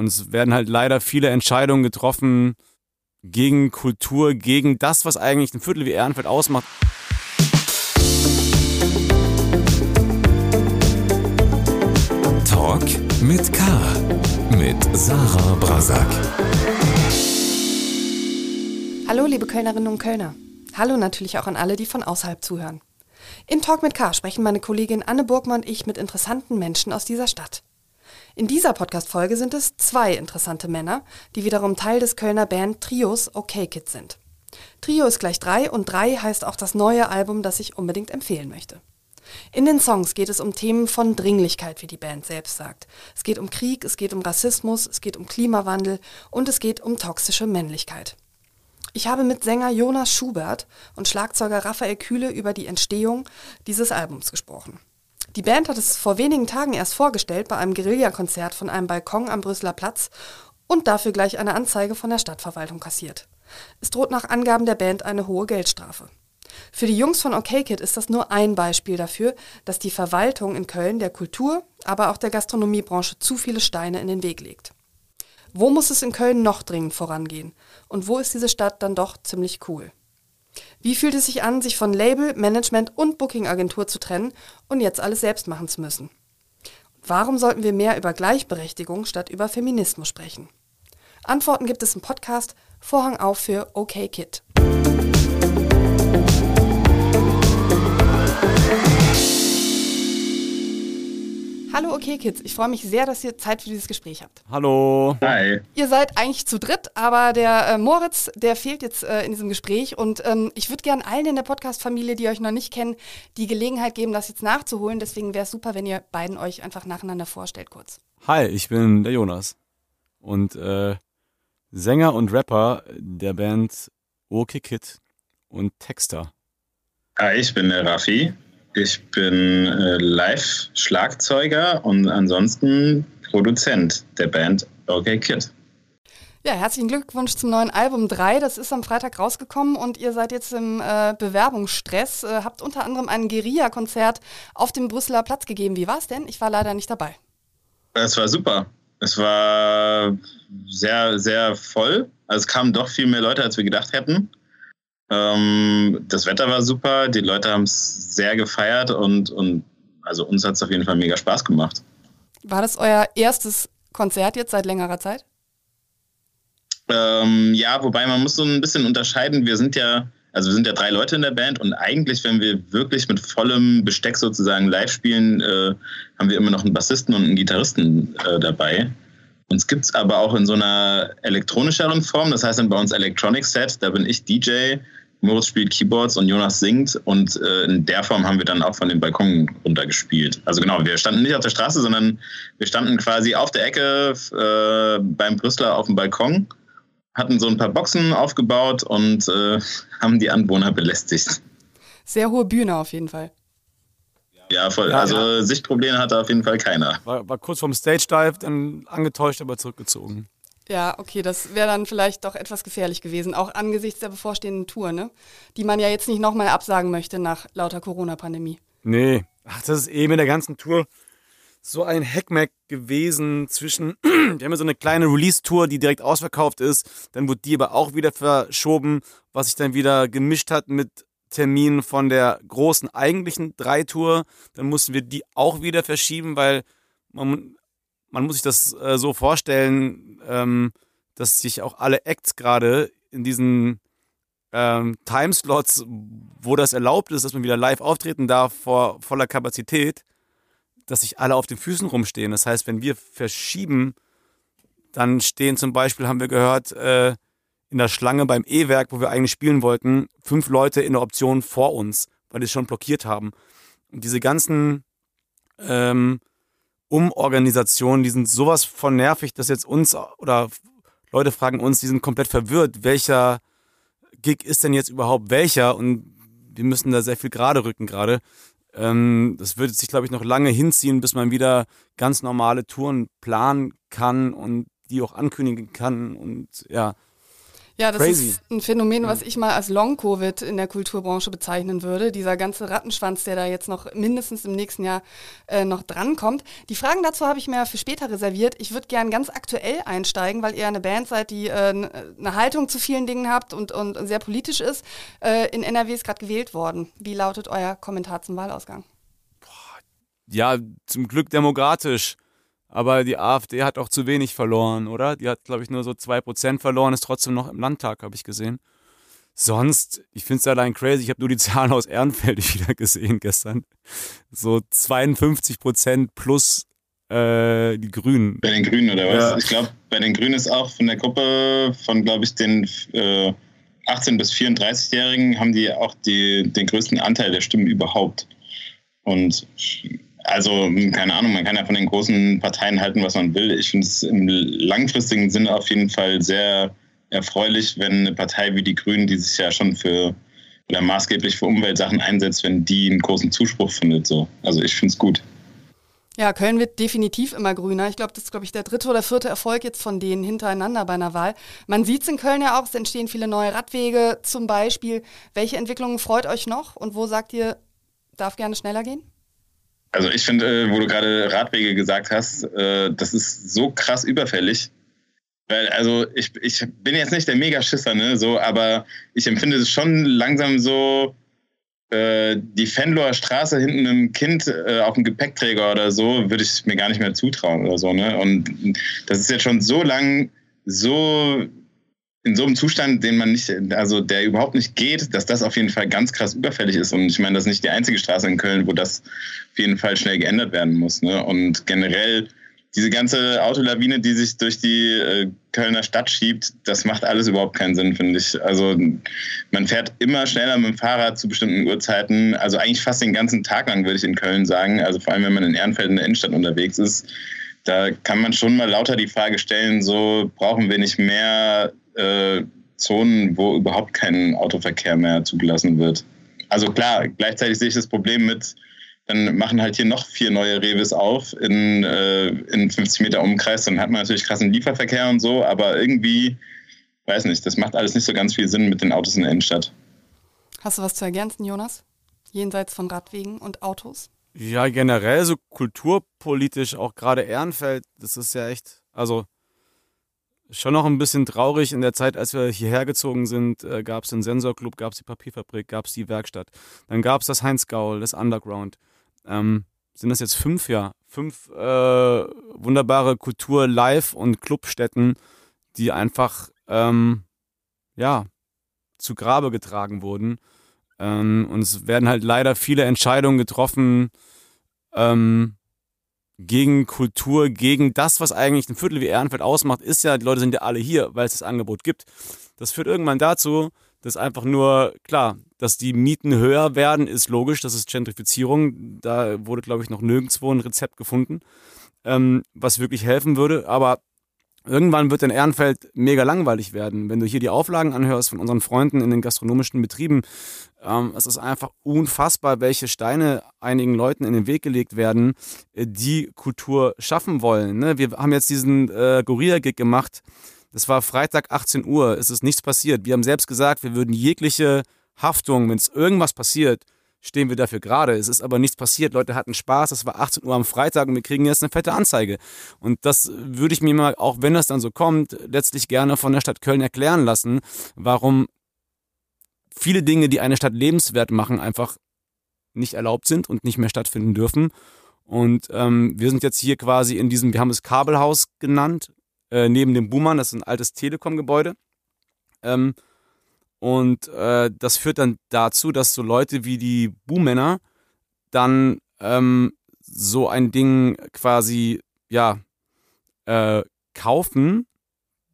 Und es werden halt leider viele Entscheidungen getroffen gegen Kultur, gegen das, was eigentlich ein Viertel wie Ehrenfeld ausmacht. Talk mit K. Mit Sarah Brasak. Hallo, liebe Kölnerinnen und Kölner. Hallo natürlich auch an alle, die von außerhalb zuhören. In Talk mit K sprechen meine Kollegin Anne Burgmann und ich mit interessanten Menschen aus dieser Stadt. In dieser Podcast-Folge sind es zwei interessante Männer, die wiederum Teil des Kölner Band Trios OK Kids sind. Trio ist gleich drei und drei heißt auch das neue Album, das ich unbedingt empfehlen möchte. In den Songs geht es um Themen von Dringlichkeit, wie die Band selbst sagt. Es geht um Krieg, es geht um Rassismus, es geht um Klimawandel und es geht um toxische Männlichkeit. Ich habe mit Sänger Jonas Schubert und Schlagzeuger Raphael Kühle über die Entstehung dieses Albums gesprochen. Die Band hat es vor wenigen Tagen erst vorgestellt bei einem Guerillakonzert von einem Balkon am Brüsseler Platz und dafür gleich eine Anzeige von der Stadtverwaltung kassiert. Es droht nach Angaben der Band eine hohe Geldstrafe. Für die Jungs von OK Kid ist das nur ein Beispiel dafür, dass die Verwaltung in Köln der Kultur, aber auch der Gastronomiebranche zu viele Steine in den Weg legt. Wo muss es in Köln noch dringend vorangehen? Und wo ist diese Stadt dann doch ziemlich cool? Wie fühlt es sich an, sich von Label, Management und Bookingagentur zu trennen und jetzt alles selbst machen zu müssen? Warum sollten wir mehr über Gleichberechtigung statt über Feminismus sprechen? Antworten gibt es im Podcast Vorhang auf für OK Kid. Hallo OK Kids, ich freue mich sehr, dass ihr Zeit für dieses Gespräch habt. Hallo. Hi. Ihr seid eigentlich zu dritt, aber der äh, Moritz, der fehlt jetzt äh, in diesem Gespräch und ähm, ich würde gerne allen in der Podcast-Familie, die euch noch nicht kennen, die Gelegenheit geben, das jetzt nachzuholen. Deswegen wäre es super, wenn ihr beiden euch einfach nacheinander vorstellt kurz. Hi, ich bin der Jonas und äh, Sänger und Rapper der Band OK Kid und Texter. Hi, ich bin der Raffi. Ich bin äh, Live-Schlagzeuger und ansonsten Produzent der Band OK Kid. Ja, herzlichen Glückwunsch zum neuen Album 3. Das ist am Freitag rausgekommen und ihr seid jetzt im äh, Bewerbungsstress. Äh, habt unter anderem ein Guerilla-Konzert auf dem Brüsseler Platz gegeben. Wie war es denn? Ich war leider nicht dabei. Es war super. Es war sehr, sehr voll. Also es kamen doch viel mehr Leute, als wir gedacht hätten. Ähm, das Wetter war super, die Leute haben es sehr gefeiert und, und also uns hat es auf jeden Fall mega Spaß gemacht. War das euer erstes Konzert jetzt seit längerer Zeit? Ähm, ja, wobei man muss so ein bisschen unterscheiden. Wir sind ja, also wir sind ja drei Leute in der Band und eigentlich, wenn wir wirklich mit vollem Besteck sozusagen live spielen, äh, haben wir immer noch einen Bassisten und einen Gitarristen äh, dabei. Uns gibt es aber auch in so einer elektronischeren Form, das heißt dann bei uns Electronic Set, da bin ich DJ, Moritz spielt Keyboards und Jonas singt und äh, in der Form haben wir dann auch von dem Balkon runtergespielt. Also genau, wir standen nicht auf der Straße, sondern wir standen quasi auf der Ecke äh, beim Brüsseler auf dem Balkon, hatten so ein paar Boxen aufgebaut und äh, haben die Anwohner belästigt. Sehr hohe Bühne auf jeden Fall. Ja, voll. Ja, also ja. Sichtprobleme hatte auf jeden Fall keiner. War, war kurz vorm Stage Dive, dann angetäuscht, aber zurückgezogen. Ja, okay, das wäre dann vielleicht doch etwas gefährlich gewesen, auch angesichts der bevorstehenden Tour, ne? Die man ja jetzt nicht nochmal absagen möchte nach lauter Corona-Pandemie. Nee, ach, das ist eben in der ganzen Tour so ein Hackmack gewesen zwischen, wir haben ja so eine kleine Release-Tour, die direkt ausverkauft ist, dann wurde die aber auch wieder verschoben, was sich dann wieder gemischt hat mit Terminen von der großen eigentlichen Drei-Tour, dann mussten wir die auch wieder verschieben, weil man man muss sich das äh, so vorstellen, ähm, dass sich auch alle Acts gerade in diesen ähm, Timeslots, wo das erlaubt ist, dass man wieder live auftreten darf vor voller Kapazität, dass sich alle auf den Füßen rumstehen. Das heißt, wenn wir verschieben, dann stehen zum Beispiel, haben wir gehört, äh, in der Schlange beim E-Werk, wo wir eigentlich spielen wollten, fünf Leute in der Option vor uns, weil die es schon blockiert haben. Und diese ganzen ähm, Umorganisationen, die sind sowas von nervig, dass jetzt uns oder Leute fragen uns, die sind komplett verwirrt, welcher Gig ist denn jetzt überhaupt welcher und wir müssen da sehr viel gerade rücken gerade. Ähm, das wird sich, glaube ich, noch lange hinziehen, bis man wieder ganz normale Touren planen kann und die auch ankündigen kann und ja. Ja, das Crazy. ist ein Phänomen, was ich mal als Long-Covid in der Kulturbranche bezeichnen würde. Dieser ganze Rattenschwanz, der da jetzt noch mindestens im nächsten Jahr äh, noch drankommt. Die Fragen dazu habe ich mir für später reserviert. Ich würde gern ganz aktuell einsteigen, weil ihr eine Band seid, die äh, eine Haltung zu vielen Dingen habt und, und sehr politisch ist. Äh, in NRW ist gerade gewählt worden. Wie lautet euer Kommentar zum Wahlausgang? Ja, zum Glück demokratisch. Aber die AfD hat auch zu wenig verloren, oder? Die hat, glaube ich, nur so 2% verloren, ist trotzdem noch im Landtag, habe ich gesehen. Sonst, ich finde es allein crazy, ich habe nur die Zahlen aus Ehrenfeld wieder gesehen gestern. So 52% plus äh, die Grünen. Bei den Grünen oder was? Ja. Ich glaube, bei den Grünen ist auch von der Gruppe von, glaube ich, den äh, 18- bis 34-Jährigen haben die auch die, den größten Anteil der Stimmen überhaupt. Und also, keine Ahnung, man kann ja von den großen Parteien halten, was man will. Ich finde es im langfristigen Sinne auf jeden Fall sehr erfreulich, wenn eine Partei wie die Grünen, die sich ja schon für oder maßgeblich für Umweltsachen einsetzt, wenn die einen großen Zuspruch findet. So. Also ich finde es gut. Ja, Köln wird definitiv immer grüner. Ich glaube, das ist, glaube ich, der dritte oder vierte Erfolg jetzt von denen hintereinander bei einer Wahl. Man sieht es in Köln ja auch, es entstehen viele neue Radwege zum Beispiel. Welche Entwicklungen freut euch noch und wo sagt ihr, darf gerne schneller gehen? Also ich finde, äh, wo du gerade Radwege gesagt hast, äh, das ist so krass überfällig. Weil, also ich, ich bin jetzt nicht der Megaschisser, ne, so, aber ich empfinde es schon langsam so, äh, die Fenloer Straße hinten einem Kind äh, auf dem Gepäckträger oder so, würde ich mir gar nicht mehr zutrauen oder so, ne? Und das ist jetzt schon so lang so in so einem Zustand, den man nicht, also der überhaupt nicht geht, dass das auf jeden Fall ganz krass überfällig ist. Und ich meine, das ist nicht die einzige Straße in Köln, wo das auf jeden Fall schnell geändert werden muss. Ne? Und generell diese ganze Autolawine, die sich durch die äh, Kölner Stadt schiebt, das macht alles überhaupt keinen Sinn, finde ich. Also man fährt immer schneller mit dem Fahrrad zu bestimmten Uhrzeiten. Also eigentlich fast den ganzen Tag lang, würde ich in Köln sagen. Also vor allem, wenn man in Ehrenfeld in der Innenstadt unterwegs ist. Da kann man schon mal lauter die Frage stellen, so brauchen wir nicht mehr äh, Zonen, wo überhaupt kein Autoverkehr mehr zugelassen wird. Also klar, gleichzeitig sehe ich das Problem mit, dann machen halt hier noch vier neue Revis auf in, äh, in 50 Meter Umkreis, dann hat man natürlich krassen Lieferverkehr und so, aber irgendwie, weiß nicht, das macht alles nicht so ganz viel Sinn mit den Autos in der Innenstadt. Hast du was zu ergänzen, Jonas? Jenseits von Radwegen und Autos? Ja, generell so kulturpolitisch, auch gerade Ehrenfeld, das ist ja echt, also schon noch ein bisschen traurig. In der Zeit, als wir hierher gezogen sind, äh, gab es den Sensorclub, gab es die Papierfabrik, gab es die Werkstatt. Dann gab es das Heinz Gaul, das Underground. Ähm, sind das jetzt fünf, ja, fünf äh, wunderbare Kultur-, Live- und Clubstätten, die einfach, ähm, ja, zu Grabe getragen wurden. Ähm, und es werden halt leider viele Entscheidungen getroffen ähm, gegen Kultur, gegen das, was eigentlich ein Viertel wie Ehrenfeld ausmacht, ist ja, die Leute sind ja alle hier, weil es das Angebot gibt. Das führt irgendwann dazu, dass einfach nur, klar, dass die Mieten höher werden, ist logisch, das ist Gentrifizierung. Da wurde, glaube ich, noch nirgendwo ein Rezept gefunden, ähm, was wirklich helfen würde. Aber irgendwann wird in Ehrenfeld mega langweilig werden. Wenn du hier die Auflagen anhörst von unseren Freunden in den gastronomischen Betrieben, ähm, es ist einfach unfassbar, welche Steine einigen Leuten in den Weg gelegt werden, äh, die Kultur schaffen wollen. Ne? Wir haben jetzt diesen äh, Gorilla-Gig gemacht. Das war Freitag 18 Uhr. Es ist nichts passiert. Wir haben selbst gesagt, wir würden jegliche Haftung, wenn es irgendwas passiert, stehen wir dafür gerade. Es ist aber nichts passiert. Leute hatten Spaß. Es war 18 Uhr am Freitag und wir kriegen jetzt eine fette Anzeige. Und das würde ich mir mal, auch wenn das dann so kommt, letztlich gerne von der Stadt Köln erklären lassen, warum viele Dinge, die eine Stadt lebenswert machen, einfach nicht erlaubt sind und nicht mehr stattfinden dürfen. Und ähm, wir sind jetzt hier quasi in diesem, wir haben es Kabelhaus genannt, äh, neben dem Buhmann, das ist ein altes Telekom-Gebäude. Ähm, und äh, das führt dann dazu, dass so Leute wie die Buhmänner dann ähm, so ein Ding quasi, ja, äh, kaufen,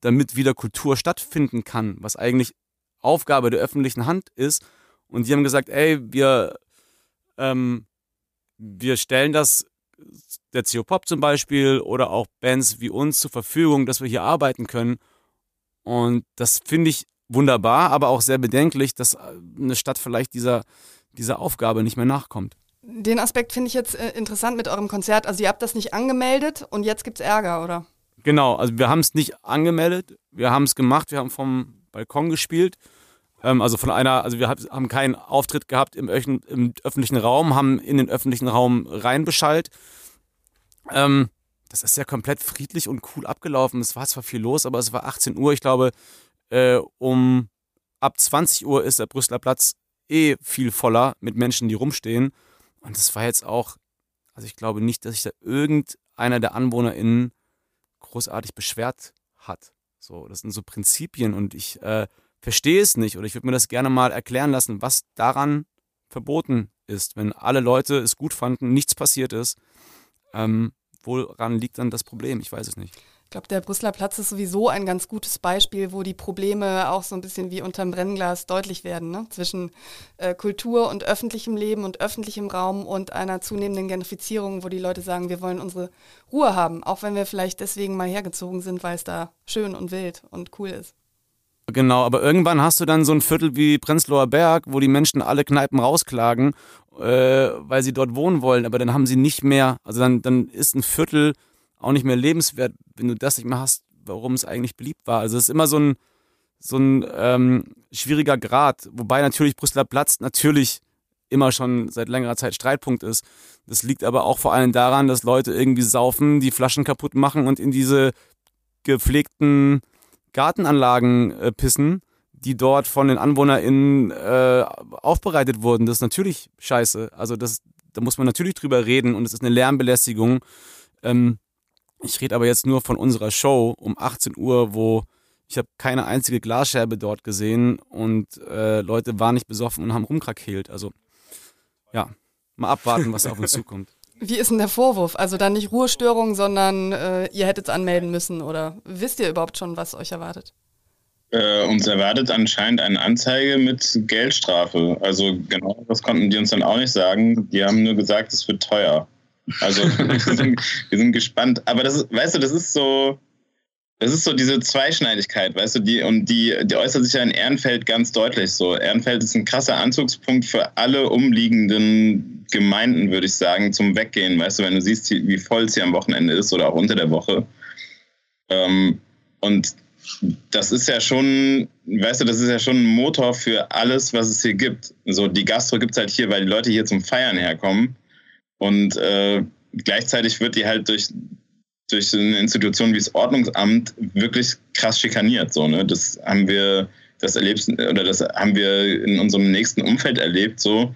damit wieder Kultur stattfinden kann, was eigentlich Aufgabe der öffentlichen Hand ist. Und die haben gesagt, ey, wir, ähm, wir stellen das der CO Pop zum Beispiel oder auch Bands wie uns zur Verfügung, dass wir hier arbeiten können. Und das finde ich wunderbar, aber auch sehr bedenklich, dass eine Stadt vielleicht dieser, dieser Aufgabe nicht mehr nachkommt. Den Aspekt finde ich jetzt äh, interessant mit eurem Konzert. Also ihr habt das nicht angemeldet und jetzt gibt es Ärger, oder? Genau, also wir haben es nicht angemeldet, wir haben es gemacht, wir haben vom Balkon gespielt. Ähm, also von einer, also wir haben keinen Auftritt gehabt im, im, öffentlichen Raum, haben in den öffentlichen Raum reinbeschallt. Ähm, das ist ja komplett friedlich und cool abgelaufen. Es war zwar viel los, aber es war 18 Uhr. Ich glaube, äh, um ab 20 Uhr ist der Brüsseler Platz eh viel voller mit Menschen, die rumstehen. Und das war jetzt auch, also ich glaube nicht, dass sich da irgendeiner der AnwohnerInnen großartig beschwert hat. So, das sind so Prinzipien und ich äh, verstehe es nicht oder ich würde mir das gerne mal erklären lassen, was daran verboten ist, wenn alle Leute es gut fanden, nichts passiert ist. Ähm, woran liegt dann das Problem? Ich weiß es nicht. Ich glaube, der Brüsseler Platz ist sowieso ein ganz gutes Beispiel, wo die Probleme auch so ein bisschen wie unterm Brennglas deutlich werden, ne? zwischen äh, Kultur und öffentlichem Leben und öffentlichem Raum und einer zunehmenden Gentrifizierung, wo die Leute sagen, wir wollen unsere Ruhe haben, auch wenn wir vielleicht deswegen mal hergezogen sind, weil es da schön und wild und cool ist. Genau, aber irgendwann hast du dann so ein Viertel wie Prenzlauer Berg, wo die Menschen alle Kneipen rausklagen, äh, weil sie dort wohnen wollen, aber dann haben sie nicht mehr, also dann, dann ist ein Viertel auch nicht mehr lebenswert, wenn du das nicht mehr hast, warum es eigentlich beliebt war. Also es ist immer so ein, so ein ähm, schwieriger Grad, wobei natürlich Brüsseler Platz natürlich immer schon seit längerer Zeit Streitpunkt ist. Das liegt aber auch vor allem daran, dass Leute irgendwie saufen, die Flaschen kaputt machen und in diese gepflegten Gartenanlagen äh, pissen, die dort von den AnwohnerInnen äh, aufbereitet wurden. Das ist natürlich scheiße. Also das, da muss man natürlich drüber reden und es ist eine Lärmbelästigung. Ähm, ich rede aber jetzt nur von unserer Show um 18 Uhr, wo ich habe keine einzige Glasscherbe dort gesehen und äh, Leute waren nicht besoffen und haben rumkrakeelt. Also ja, mal abwarten, was auf uns zukommt. Wie ist denn der Vorwurf? Also dann nicht Ruhestörung, sondern äh, ihr hättet es anmelden müssen oder wisst ihr überhaupt schon, was euch erwartet? Äh, uns erwartet anscheinend eine Anzeige mit Geldstrafe. Also genau das konnten die uns dann auch nicht sagen. Die haben nur gesagt, es wird teuer. Also wir, sind, wir sind gespannt. Aber das ist, weißt du, das ist so, das ist so diese Zweischneidigkeit, weißt du, die, und die, die äußert sich ja in Ehrenfeld ganz deutlich so. Ehrenfeld ist ein krasser Anzugspunkt für alle umliegenden Gemeinden, würde ich sagen, zum Weggehen. Weißt du, wenn du siehst, wie voll es hier am Wochenende ist oder auch unter der Woche. Ähm, und das ist ja schon, weißt du, das ist ja schon ein Motor für alles, was es hier gibt. So, die Gastro gibt es halt hier, weil die Leute hier zum Feiern herkommen. Und äh, gleichzeitig wird die halt durch, durch eine Institution wie das Ordnungsamt wirklich krass schikaniert. So, ne? Das haben wir, das erlebst, oder das haben wir in unserem nächsten Umfeld erlebt, so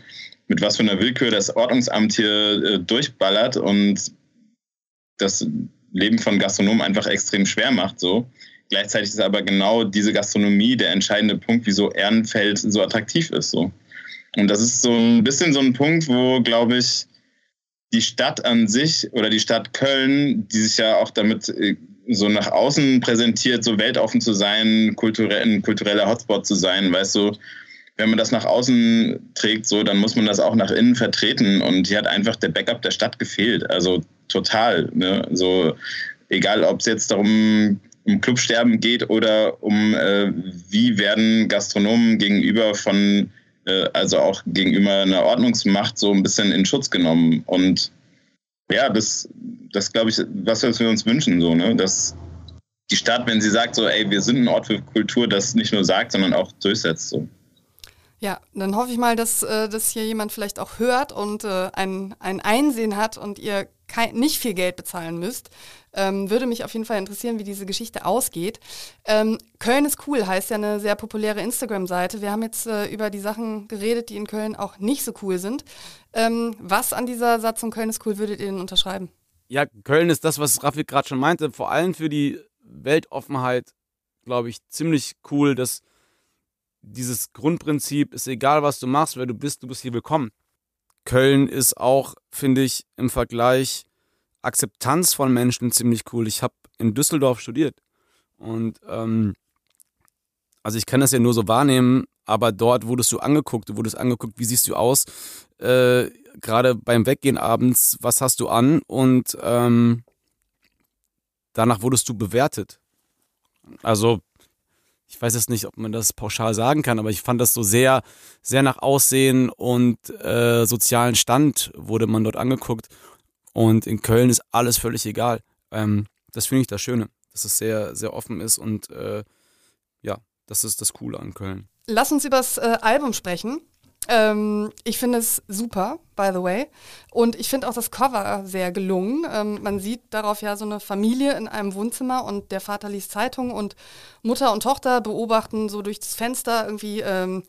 mit was für einer Willkür das Ordnungsamt hier äh, durchballert und das Leben von Gastronomen einfach extrem schwer macht. So. Gleichzeitig ist aber genau diese Gastronomie der entscheidende Punkt, wieso Ehrenfeld so attraktiv ist. So. Und das ist so ein bisschen so ein Punkt, wo, glaube ich, die Stadt an sich oder die Stadt Köln, die sich ja auch damit äh, so nach außen präsentiert, so weltoffen zu sein, kulturell, ein kultureller Hotspot zu sein, weißt du, wenn man das nach außen trägt, so, dann muss man das auch nach innen vertreten. Und hier hat einfach der Backup der Stadt gefehlt. Also total. Ne? So, egal, ob es jetzt darum um Clubsterben geht oder um äh, wie werden Gastronomen gegenüber von also auch gegenüber einer Ordnungsmacht so ein bisschen in Schutz genommen. Und ja, das, das glaube ich, was wir uns wünschen, so, ne? Dass die Stadt, wenn sie sagt, so, ey, wir sind ein Ort für Kultur, das nicht nur sagt, sondern auch durchsetzt. So. Ja, dann hoffe ich mal, dass, äh, dass hier jemand vielleicht auch hört und äh, ein, ein Einsehen hat und ihr kein, nicht viel Geld bezahlen müsst. Ähm, würde mich auf jeden Fall interessieren, wie diese Geschichte ausgeht. Ähm, Köln ist cool heißt ja eine sehr populäre Instagram-Seite. Wir haben jetzt äh, über die Sachen geredet, die in Köln auch nicht so cool sind. Ähm, was an dieser Satzung Köln ist cool würdet ihr denn unterschreiben? Ja, Köln ist das, was Raffi gerade schon meinte, vor allem für die Weltoffenheit, glaube ich, ziemlich cool, dass dieses Grundprinzip ist egal, was du machst, wer du bist, du bist hier willkommen. Köln ist auch, finde ich, im Vergleich Akzeptanz von Menschen ziemlich cool. Ich habe in Düsseldorf studiert und ähm, also ich kann das ja nur so wahrnehmen, aber dort wurdest du angeguckt, du wurdest angeguckt, wie siehst du aus, äh, gerade beim Weggehen abends, was hast du an und ähm, danach wurdest du bewertet. Also ich weiß jetzt nicht, ob man das pauschal sagen kann, aber ich fand das so sehr, sehr nach Aussehen und äh, sozialen Stand wurde man dort angeguckt. Und in Köln ist alles völlig egal. Ähm, das finde ich das Schöne, dass es sehr, sehr offen ist und äh, ja, das ist das Coole an Köln. Lass uns über das äh, Album sprechen. Ähm, ich finde es super, by the way. Und ich finde auch das Cover sehr gelungen. Ähm, man sieht darauf ja so eine Familie in einem Wohnzimmer und der Vater liest Zeitung und Mutter und Tochter beobachten so durch das Fenster irgendwie ähm,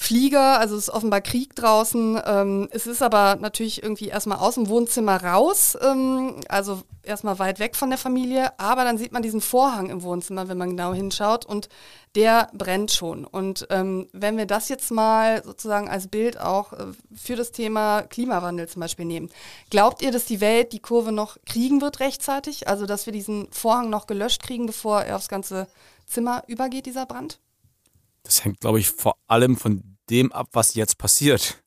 Flieger, also es ist offenbar Krieg draußen. Ähm, es ist aber natürlich irgendwie erstmal aus dem Wohnzimmer raus, ähm, also erstmal weit weg von der Familie, aber dann sieht man diesen Vorhang im Wohnzimmer, wenn man genau hinschaut und der brennt schon. Und ähm, wenn wir das jetzt mal sozusagen als Bild auch äh, für das Thema Klimawandel zum Beispiel nehmen, glaubt ihr, dass die Welt die Kurve noch kriegen wird rechtzeitig? Also dass wir diesen Vorhang noch gelöscht kriegen, bevor er aufs ganze Zimmer übergeht, dieser Brand? Das hängt, glaube ich, vor allem von dem ab, was jetzt passiert.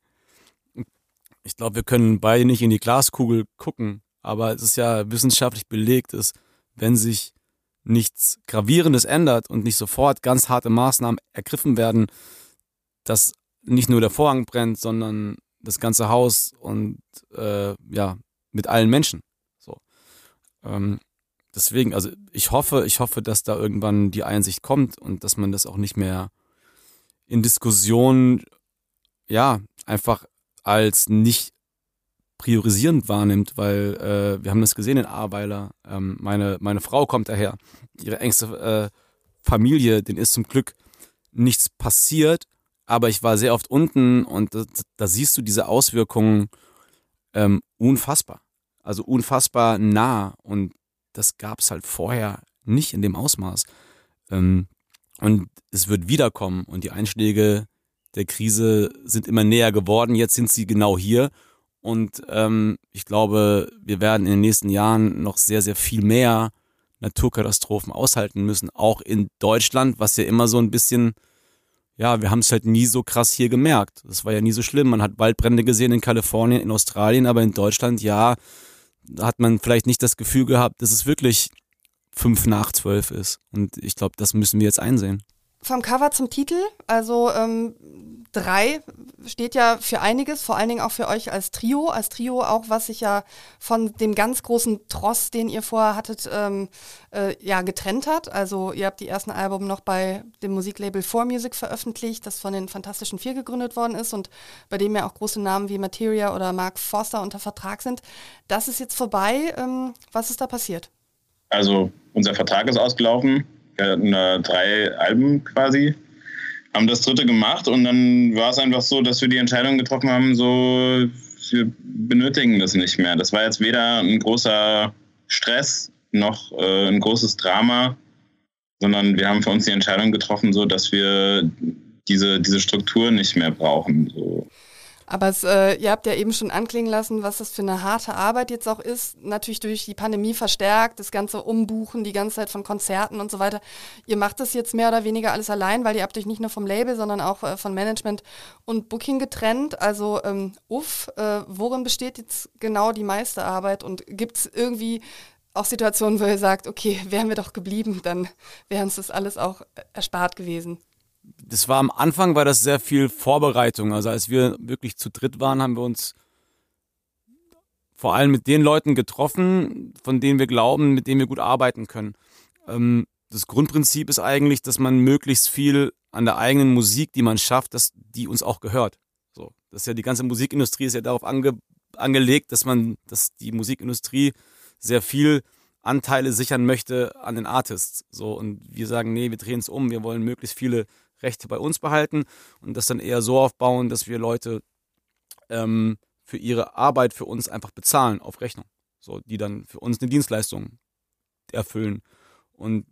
Ich glaube, wir können beide nicht in die Glaskugel gucken, aber es ist ja wissenschaftlich belegt, dass wenn sich nichts Gravierendes ändert und nicht sofort ganz harte Maßnahmen ergriffen werden, dass nicht nur der Vorhang brennt, sondern das ganze Haus und äh, ja, mit allen Menschen. So. Ähm, deswegen, also ich hoffe, ich hoffe, dass da irgendwann die Einsicht kommt und dass man das auch nicht mehr in Diskussionen ja einfach als nicht priorisierend wahrnimmt, weil äh, wir haben das gesehen in Ahrweiler. Ähm, meine, meine Frau kommt daher, ihre engste äh, Familie, denen ist zum Glück nichts passiert, aber ich war sehr oft unten und da, da siehst du diese Auswirkungen ähm, unfassbar. Also unfassbar nah und das gab es halt vorher nicht in dem Ausmaß. Ähm, und es wird wiederkommen und die Einschläge der Krise sind immer näher geworden. Jetzt sind sie genau hier. Und ähm, ich glaube, wir werden in den nächsten Jahren noch sehr, sehr viel mehr Naturkatastrophen aushalten müssen, auch in Deutschland, was ja immer so ein bisschen, ja, wir haben es halt nie so krass hier gemerkt. Das war ja nie so schlimm. Man hat Waldbrände gesehen in Kalifornien, in Australien, aber in Deutschland, ja, da hat man vielleicht nicht das Gefühl gehabt, dass es wirklich fünf nach zwölf ist. Und ich glaube, das müssen wir jetzt einsehen. Vom Cover zum Titel, also ähm, drei steht ja für einiges, vor allen Dingen auch für euch als Trio, als Trio auch, was sich ja von dem ganz großen Tross, den ihr vorher hattet, ähm, äh, ja getrennt hat. Also ihr habt die ersten Alben noch bei dem Musiklabel 4Music veröffentlicht, das von den Fantastischen Vier gegründet worden ist und bei dem ja auch große Namen wie Materia oder Mark Forster unter Vertrag sind. Das ist jetzt vorbei. Ähm, was ist da passiert? Also unser Vertrag ist ausgelaufen. Wir hatten äh, drei Alben quasi, haben das dritte gemacht und dann war es einfach so, dass wir die Entscheidung getroffen haben, so wir benötigen das nicht mehr. Das war jetzt weder ein großer Stress noch äh, ein großes Drama, sondern wir haben für uns die Entscheidung getroffen, so dass wir diese, diese Struktur nicht mehr brauchen. So. Aber es, äh, ihr habt ja eben schon anklingen lassen, was das für eine harte Arbeit jetzt auch ist. Natürlich durch die Pandemie verstärkt, das ganze Umbuchen, die ganze Zeit von Konzerten und so weiter. Ihr macht das jetzt mehr oder weniger alles allein, weil ihr habt euch nicht nur vom Label, sondern auch äh, von Management und Booking getrennt. Also ähm, uff, äh, worin besteht jetzt genau die meiste Arbeit und gibt es irgendwie auch Situationen, wo ihr sagt, okay, wären wir doch geblieben, dann wäre uns das alles auch äh, erspart gewesen das war am Anfang war das sehr viel Vorbereitung. Also als wir wirklich zu dritt waren, haben wir uns vor allem mit den Leuten getroffen, von denen wir glauben, mit denen wir gut arbeiten können. Ähm, das Grundprinzip ist eigentlich, dass man möglichst viel an der eigenen Musik, die man schafft, dass die uns auch gehört. So, das ist ja die ganze Musikindustrie ist ja darauf ange, angelegt, dass man, dass die Musikindustrie sehr viel Anteile sichern möchte an den Artists. So und wir sagen, nee, wir drehen es um, wir wollen möglichst viele Rechte bei uns behalten und das dann eher so aufbauen, dass wir Leute ähm, für ihre Arbeit für uns einfach bezahlen auf Rechnung. So, die dann für uns eine Dienstleistung erfüllen. Und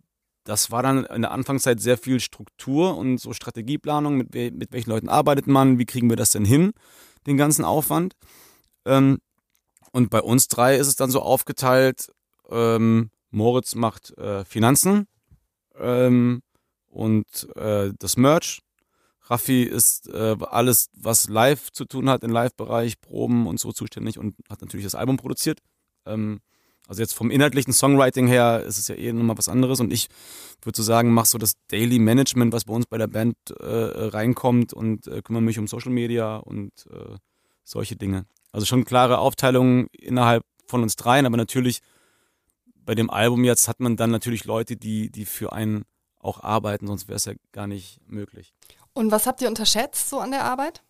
das war dann in der Anfangszeit sehr viel Struktur und so Strategieplanung, mit, we mit welchen Leuten arbeitet man, wie kriegen wir das denn hin, den ganzen Aufwand. Ähm, und bei uns drei ist es dann so aufgeteilt, ähm, Moritz macht äh, Finanzen, ähm, und äh, das Merch. Raffi ist äh, alles, was live zu tun hat, im Live-Bereich, Proben und so zuständig und hat natürlich das Album produziert. Ähm, also jetzt vom inhaltlichen Songwriting her ist es ja eh nochmal was anderes und ich würde so sagen, mach so das Daily Management, was bei uns bei der Band äh, reinkommt und äh, kümmere mich um Social Media und äh, solche Dinge. Also schon klare Aufteilungen innerhalb von uns dreien, aber natürlich bei dem Album jetzt hat man dann natürlich Leute, die, die für einen auch arbeiten, sonst wäre es ja gar nicht möglich. Und was habt ihr unterschätzt so an der Arbeit?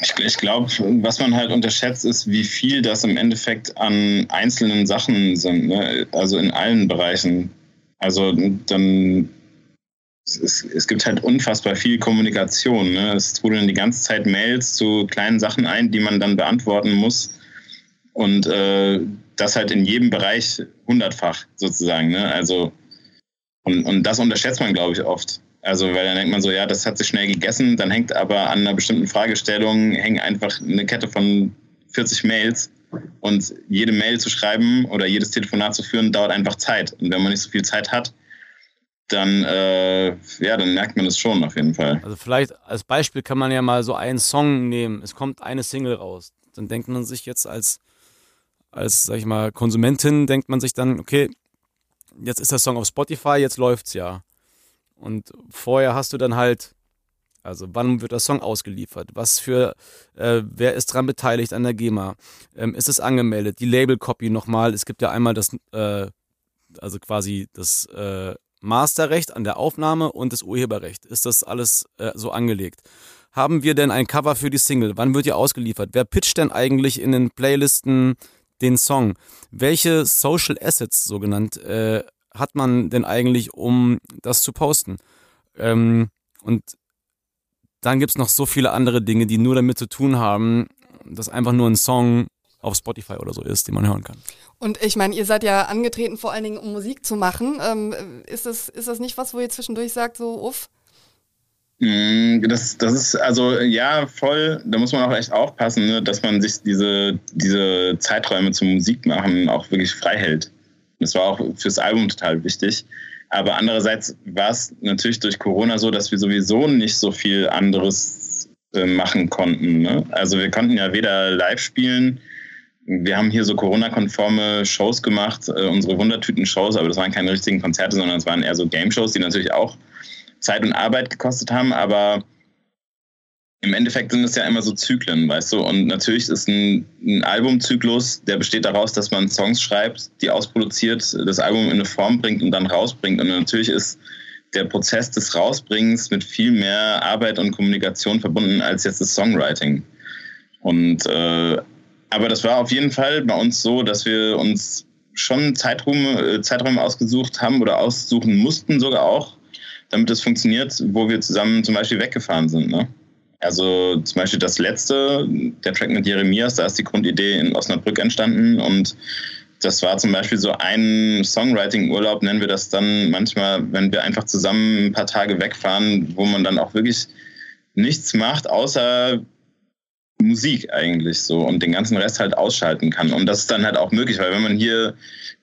Ich, ich glaube, was man halt unterschätzt, ist, wie viel das im Endeffekt an einzelnen Sachen sind, ne? also in allen Bereichen. Also dann es, es, gibt halt unfassbar viel Kommunikation. Ne? Es trudeln die ganze Zeit Mails zu kleinen Sachen ein, die man dann beantworten muss. Und äh, das halt in jedem Bereich hundertfach sozusagen. Ne? Also, und, und das unterschätzt man, glaube ich, oft. Also, weil dann denkt man so, ja, das hat sich schnell gegessen, dann hängt aber an einer bestimmten Fragestellung hängt einfach eine Kette von 40 Mails. Und jede Mail zu schreiben oder jedes Telefonat zu führen, dauert einfach Zeit. Und wenn man nicht so viel Zeit hat, dann, äh, ja, dann merkt man es schon auf jeden Fall. Also vielleicht als Beispiel kann man ja mal so einen Song nehmen. Es kommt eine Single raus. Dann denkt man sich jetzt als, als, sag ich mal, Konsumentin, denkt man sich dann, okay, jetzt ist der Song auf Spotify, jetzt läuft's ja. Und vorher hast du dann halt, also wann wird der Song ausgeliefert? Was für, äh, wer ist dran beteiligt an der GEMA? Ähm, ist es angemeldet? Die Label-Copy nochmal. Es gibt ja einmal das, äh, also quasi das äh, Masterrecht an der Aufnahme und das Urheberrecht. Ist das alles äh, so angelegt? Haben wir denn ein Cover für die Single? Wann wird die ausgeliefert? Wer pitcht denn eigentlich in den Playlisten den Song? Welche Social Assets, so genannt, äh, hat man denn eigentlich, um das zu posten? Ähm, und dann gibt es noch so viele andere Dinge, die nur damit zu tun haben, dass einfach nur ein Song auf Spotify oder so ist, den man hören kann. Und ich meine, ihr seid ja angetreten, vor allen Dingen, um Musik zu machen. Ähm, ist, das, ist das nicht was, wo ihr zwischendurch sagt, so, uff? Mm, das, das ist also ja voll, da muss man auch echt aufpassen, ne, dass man sich diese, diese Zeiträume zum Musik machen auch wirklich frei hält. Das war auch fürs Album total wichtig. Aber andererseits war es natürlich durch Corona so, dass wir sowieso nicht so viel anderes äh, machen konnten. Ne? Also wir konnten ja weder live spielen, wir haben hier so Corona-konforme Shows gemacht, äh, unsere Wundertüten-Shows, aber das waren keine richtigen Konzerte, sondern es waren eher so Game-Shows, die natürlich auch Zeit und Arbeit gekostet haben, aber im Endeffekt sind es ja immer so Zyklen, weißt du? Und natürlich ist ein, ein, Albumzyklus, der besteht daraus, dass man Songs schreibt, die ausproduziert, das Album in eine Form bringt und dann rausbringt. Und natürlich ist der Prozess des Rausbringens mit viel mehr Arbeit und Kommunikation verbunden als jetzt das Songwriting. Und äh, aber das war auf jeden Fall bei uns so, dass wir uns schon Zeiträume, äh, Zeiträume ausgesucht haben oder aussuchen mussten sogar auch, damit es funktioniert, wo wir zusammen zum Beispiel weggefahren sind. Ne? Also zum Beispiel das letzte, der Track mit Jeremias, da ist die Grundidee in Osnabrück entstanden und das war zum Beispiel so ein Songwriting-Urlaub, nennen wir das dann manchmal, wenn wir einfach zusammen ein paar Tage wegfahren, wo man dann auch wirklich nichts macht, außer Musik eigentlich so und den ganzen Rest halt ausschalten kann. Und das ist dann halt auch möglich, weil wenn man hier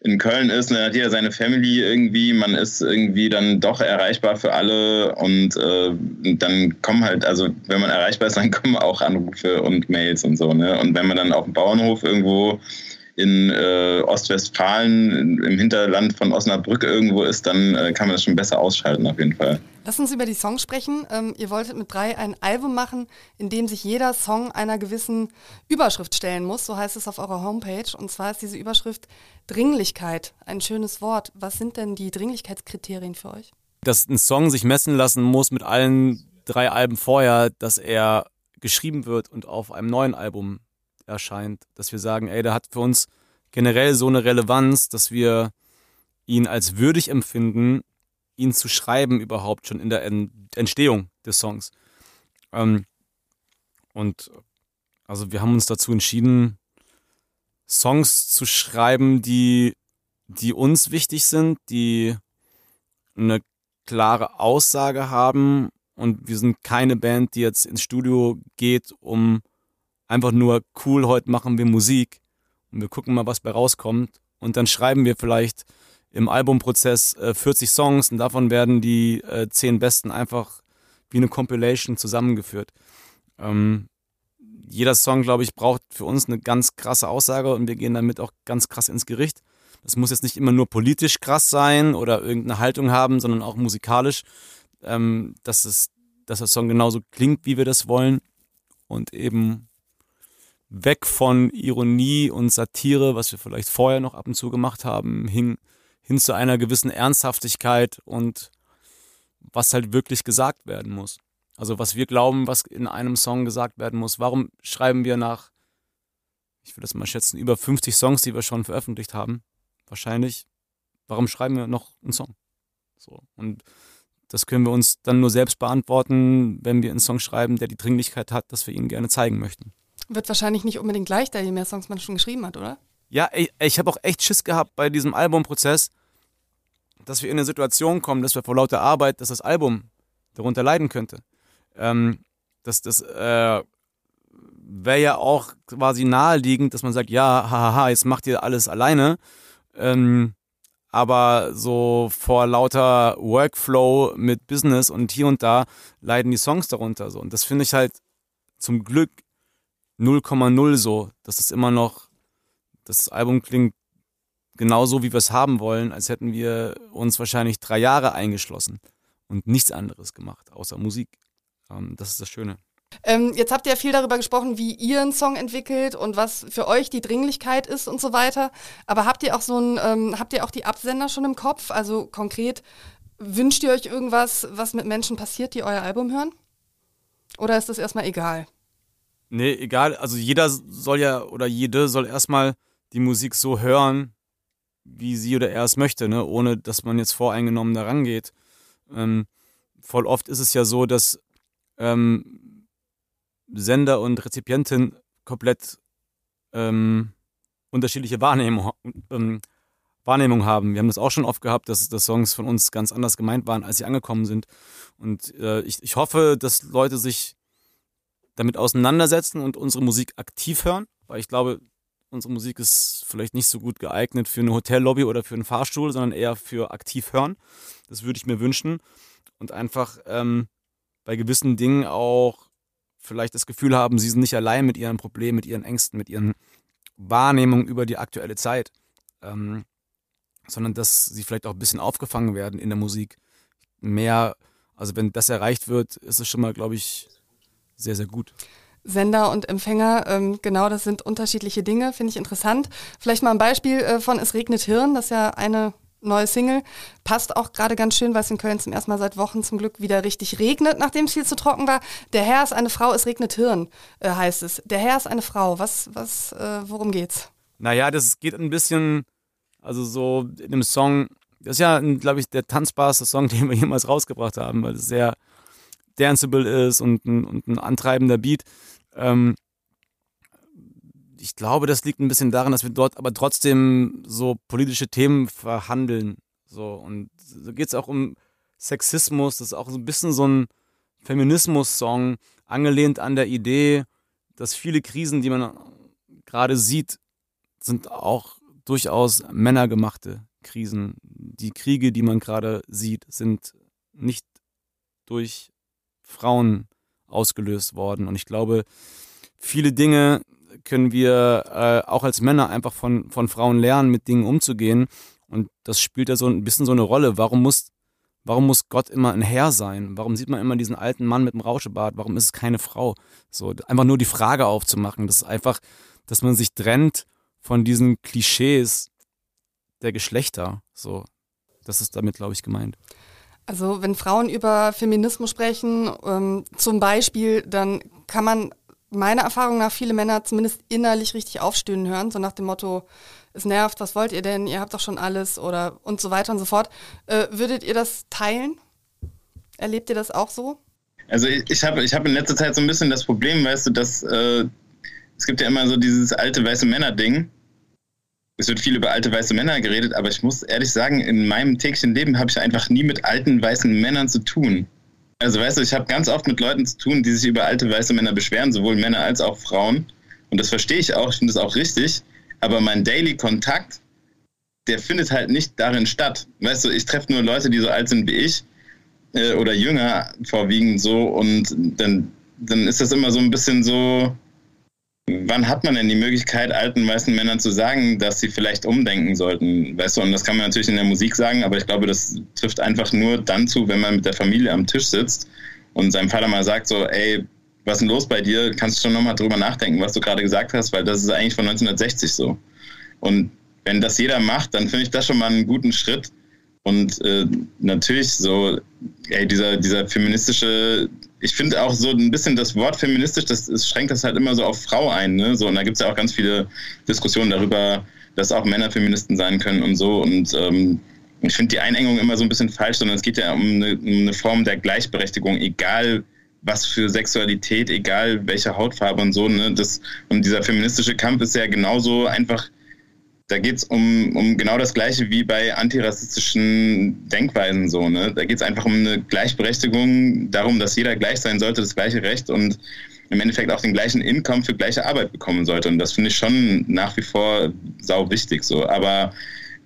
in Köln ist, dann hat jeder seine Family irgendwie, man ist irgendwie dann doch erreichbar für alle und äh, dann kommen halt, also wenn man erreichbar ist, dann kommen auch Anrufe und Mails und so. Ne? Und wenn man dann auf dem Bauernhof irgendwo in äh, Ostwestfalen im Hinterland von Osnabrück irgendwo ist, dann äh, kann man das schon besser ausschalten auf jeden Fall. Lass uns über die Songs sprechen. Ähm, ihr wolltet mit drei ein Album machen, in dem sich jeder Song einer gewissen Überschrift stellen muss. So heißt es auf eurer Homepage. Und zwar ist diese Überschrift Dringlichkeit. Ein schönes Wort. Was sind denn die Dringlichkeitskriterien für euch? Dass ein Song sich messen lassen muss mit allen drei Alben vorher, dass er geschrieben wird und auf einem neuen Album erscheint, dass wir sagen, ey, der hat für uns generell so eine Relevanz, dass wir ihn als würdig empfinden, ihn zu schreiben überhaupt schon in der Entstehung des Songs. Ähm, und also wir haben uns dazu entschieden, Songs zu schreiben, die, die uns wichtig sind, die eine klare Aussage haben und wir sind keine Band, die jetzt ins Studio geht, um einfach nur cool, heute machen wir Musik und wir gucken mal, was bei rauskommt. Und dann schreiben wir vielleicht im Albumprozess äh, 40 Songs und davon werden die äh, 10 besten einfach wie eine Compilation zusammengeführt. Ähm, jeder Song, glaube ich, braucht für uns eine ganz krasse Aussage und wir gehen damit auch ganz krass ins Gericht. Das muss jetzt nicht immer nur politisch krass sein oder irgendeine Haltung haben, sondern auch musikalisch, ähm, dass, es, dass der Song genauso klingt, wie wir das wollen und eben weg von Ironie und Satire, was wir vielleicht vorher noch ab und zu gemacht haben, hin, hin zu einer gewissen Ernsthaftigkeit und was halt wirklich gesagt werden muss. Also was wir glauben, was in einem Song gesagt werden muss. Warum schreiben wir nach, ich würde das mal schätzen, über 50 Songs, die wir schon veröffentlicht haben? Wahrscheinlich. Warum schreiben wir noch einen Song? So. Und das können wir uns dann nur selbst beantworten, wenn wir einen Song schreiben, der die Dringlichkeit hat, dass wir ihn gerne zeigen möchten. Wird wahrscheinlich nicht unbedingt leichter, je mehr Songs man schon geschrieben hat, oder? Ja, ich, ich habe auch echt Schiss gehabt bei diesem Albumprozess, dass wir in eine Situation kommen, dass wir vor lauter Arbeit, dass das Album darunter leiden könnte. Ähm, das das äh, wäre ja auch quasi naheliegend, dass man sagt, ja, hahaha, jetzt macht ihr alles alleine. Ähm, aber so vor lauter Workflow mit Business und hier und da leiden die Songs darunter so. Und das finde ich halt zum Glück 0,0 so, dass es immer noch, das Album klingt genauso, wie wir es haben wollen, als hätten wir uns wahrscheinlich drei Jahre eingeschlossen und nichts anderes gemacht, außer Musik. Ähm, das ist das Schöne. Ähm, jetzt habt ihr ja viel darüber gesprochen, wie ihr einen Song entwickelt und was für euch die Dringlichkeit ist und so weiter. Aber habt ihr auch so ein, ähm, habt ihr auch die Absender schon im Kopf? Also konkret, wünscht ihr euch irgendwas, was mit Menschen passiert, die euer Album hören? Oder ist das erstmal egal? Nee, egal. Also jeder soll ja oder jede soll erstmal die Musik so hören, wie sie oder er es möchte, ne? ohne dass man jetzt voreingenommen da rangeht. Ähm, voll oft ist es ja so, dass ähm, Sender und Rezipientin komplett ähm, unterschiedliche Wahrnehmung, ähm, Wahrnehmung haben. Wir haben das auch schon oft gehabt, dass, dass Songs von uns ganz anders gemeint waren, als sie angekommen sind. Und äh, ich, ich hoffe, dass Leute sich damit auseinandersetzen und unsere Musik aktiv hören, weil ich glaube, unsere Musik ist vielleicht nicht so gut geeignet für eine Hotellobby oder für einen Fahrstuhl, sondern eher für aktiv hören. Das würde ich mir wünschen. Und einfach ähm, bei gewissen Dingen auch vielleicht das Gefühl haben, sie sind nicht allein mit ihren Problemen, mit ihren Ängsten, mit ihren Wahrnehmungen über die aktuelle Zeit, ähm, sondern dass sie vielleicht auch ein bisschen aufgefangen werden in der Musik. Mehr, also wenn das erreicht wird, ist es schon mal, glaube ich, sehr, sehr gut. Sender und Empfänger, ähm, genau, das sind unterschiedliche Dinge, finde ich interessant. Vielleicht mal ein Beispiel äh, von Es regnet Hirn, das ist ja eine neue Single. Passt auch gerade ganz schön, weil es in Köln zum ersten Mal seit Wochen zum Glück wieder richtig regnet, nachdem es viel zu trocken war. Der Herr ist eine Frau, es regnet Hirn, äh, heißt es. Der Herr ist eine Frau. Was, was, äh, worum geht's? Naja, das geht ein bisschen, also so in dem Song, das ist ja, glaube ich, der tanzbarste Song, den wir jemals rausgebracht haben, weil es sehr danceable ist und ein, und ein antreibender Beat. Ähm, ich glaube, das liegt ein bisschen daran, dass wir dort aber trotzdem so politische Themen verhandeln. So, und so geht es auch um Sexismus, das ist auch so ein bisschen so ein Feminismus-Song, angelehnt an der Idee, dass viele Krisen, die man gerade sieht, sind auch durchaus männergemachte Krisen. Die Kriege, die man gerade sieht, sind nicht durch Frauen ausgelöst worden. Und ich glaube, viele Dinge, können wir äh, auch als Männer einfach von, von Frauen lernen, mit Dingen umzugehen. Und das spielt ja so ein bisschen so eine Rolle. Warum muss, warum muss Gott immer ein Herr sein? Warum sieht man immer diesen alten Mann mit dem Rauschebart? Warum ist es keine Frau? So, einfach nur die Frage aufzumachen. Das ist einfach, dass man sich trennt von diesen Klischees der Geschlechter. So, das ist damit, glaube ich, gemeint. Also wenn Frauen über Feminismus sprechen, ähm, zum Beispiel, dann kann man meiner Erfahrung nach viele Männer zumindest innerlich richtig aufstöhnen hören, so nach dem Motto, es nervt, was wollt ihr denn, ihr habt doch schon alles oder und so weiter und so fort. Äh, würdet ihr das teilen? Erlebt ihr das auch so? Also ich, ich habe ich hab in letzter Zeit so ein bisschen das Problem, weißt du, dass äh, es gibt ja immer so dieses alte weiße Männer-Ding. Es wird viel über alte weiße Männer geredet, aber ich muss ehrlich sagen, in meinem täglichen Leben habe ich einfach nie mit alten weißen Männern zu tun. Also weißt du, ich habe ganz oft mit Leuten zu tun, die sich über alte weiße Männer beschweren, sowohl Männer als auch Frauen. Und das verstehe ich auch, ich finde das auch richtig. Aber mein Daily Kontakt, der findet halt nicht darin statt. Weißt du, ich treffe nur Leute, die so alt sind wie ich äh, oder jünger vorwiegend so und dann, dann ist das immer so ein bisschen so, wann hat man denn die Möglichkeit, alten weißen Männern zu sagen, dass sie vielleicht umdenken sollten? Weißt du, und das kann man natürlich in der Musik sagen, aber ich glaube, das trifft einfach nur dann zu, wenn man mit der Familie am Tisch sitzt und seinem Vater mal sagt so, ey, was ist denn los bei dir? Kannst du schon nochmal drüber nachdenken, was du gerade gesagt hast, weil das ist eigentlich von 1960 so. Und wenn das jeder macht, dann finde ich das schon mal einen guten Schritt. Und äh, natürlich so, ey, dieser, dieser feministische, ich finde auch so ein bisschen das Wort feministisch, das, das schränkt das halt immer so auf Frau ein. Ne? So, und da gibt es ja auch ganz viele Diskussionen darüber, dass auch Männer Feministen sein können und so. Und ähm, ich finde die Einengung immer so ein bisschen falsch, sondern es geht ja um eine, um eine Form der Gleichberechtigung, egal was für Sexualität, egal welche Hautfarbe und so. Ne? Das, und dieser feministische Kampf ist ja genauso einfach da geht es um, um genau das Gleiche wie bei antirassistischen Denkweisen so. Ne? Da geht es einfach um eine Gleichberechtigung, darum, dass jeder gleich sein sollte, das gleiche Recht und im Endeffekt auch den gleichen Income für gleiche Arbeit bekommen sollte. Und das finde ich schon nach wie vor sau wichtig so. Aber